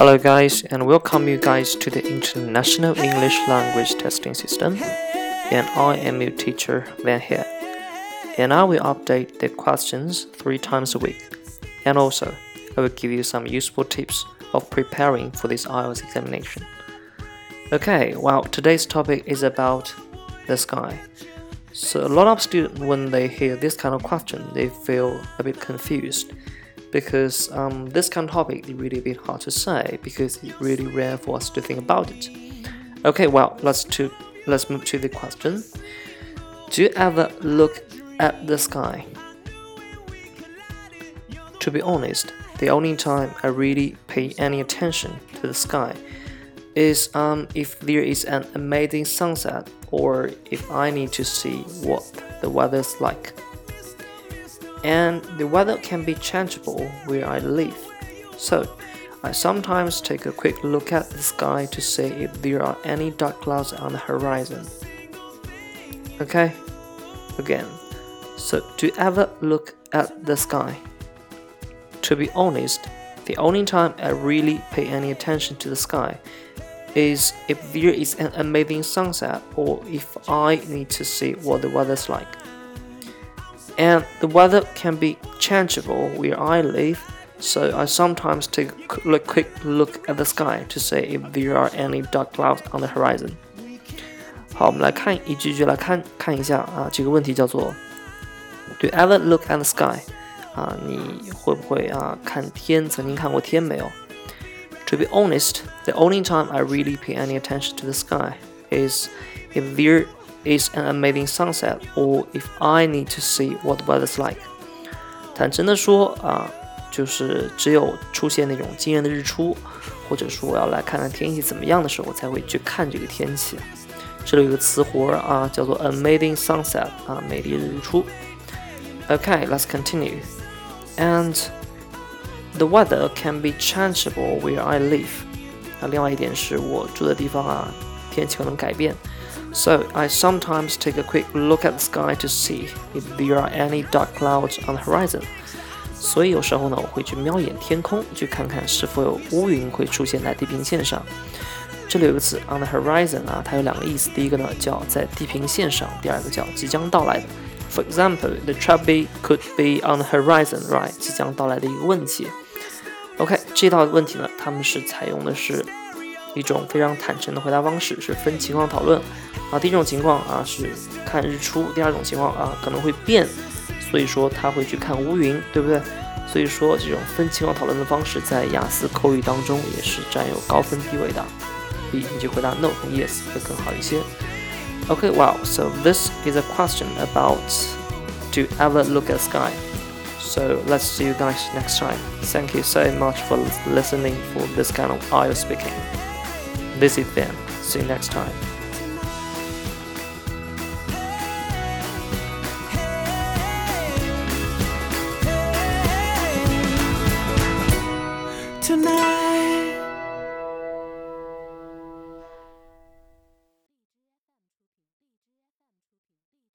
Hello, guys, and welcome you guys to the International English Language Testing System. And I am your teacher, Van here. And I will update the questions three times a week. And also, I will give you some useful tips of preparing for this IELTS examination. Okay, well, today's topic is about the sky. So, a lot of students, when they hear this kind of question, they feel a bit confused because um, this kind of topic is really a bit hard to say because it's really rare for us to think about it. Okay, well, let's to let's move to the question. Do you ever look at the sky? To be honest, the only time I really pay any attention to the sky is um, if there is an amazing sunset or if I need to see what the weather's like and the weather can be changeable where I live. So, I sometimes take a quick look at the sky to see if there are any dark clouds on the horizon. Okay? Again, so do you ever look at the sky? To be honest, the only time I really pay any attention to the sky is if there is an amazing sunset or if I need to see what the weather's like and the weather can be changeable where I live, so I sometimes take a quick look at the sky to see if there are any dark clouds on the horizon. 好，我们来看一句句来看看一下啊，这个问题叫做 Do you ever look at the sky？啊，你会不会啊看天？曾经看过天没有？To be honest, the only time I really pay any attention to the sky is if there is an amazing sunset or if I need to see what the weather's like。坦诚的说啊，就是只有出现那种惊人的日出，或者说我要来看看天气怎么样的时候，才会去看这个天气。这里有个词活啊，叫做 amazing sunset 啊，美丽的日出。Okay, let's continue. And the weather can be changeable where I live. 啊，另外一点是我住的地方啊，天气可能改变。So I sometimes take a quick look at the sky to see if there are any dark clouds on the horizon. 所以有时候呢，我会去瞄一眼天空，去看看是否有乌云会出现在地平线上。这里有个词 on the horizon 啊，它有两个意思，第一个呢叫在地平线上，第二个叫即将到来的。For example, the trouble could be on the horizon, right？即将到来的一个问题。OK，这道问题呢，他们是采用的是一种非常坦诚的回答方式，是分情况讨论。啊，第一种情况啊是看日出，第二种情况啊可能会变，所以说他会去看乌云，对不对？所以说这种分情况讨论的方式在雅思口语当中也是占有高分地位的。B，你就回答 No 和 Yes 会更好一些。Okay, wow. So this is a question about do you ever look at sky? So let's see you guys next time. Thank you so much for listening for this kind of IELTS speaking. This is Ben. See you next time. Tonight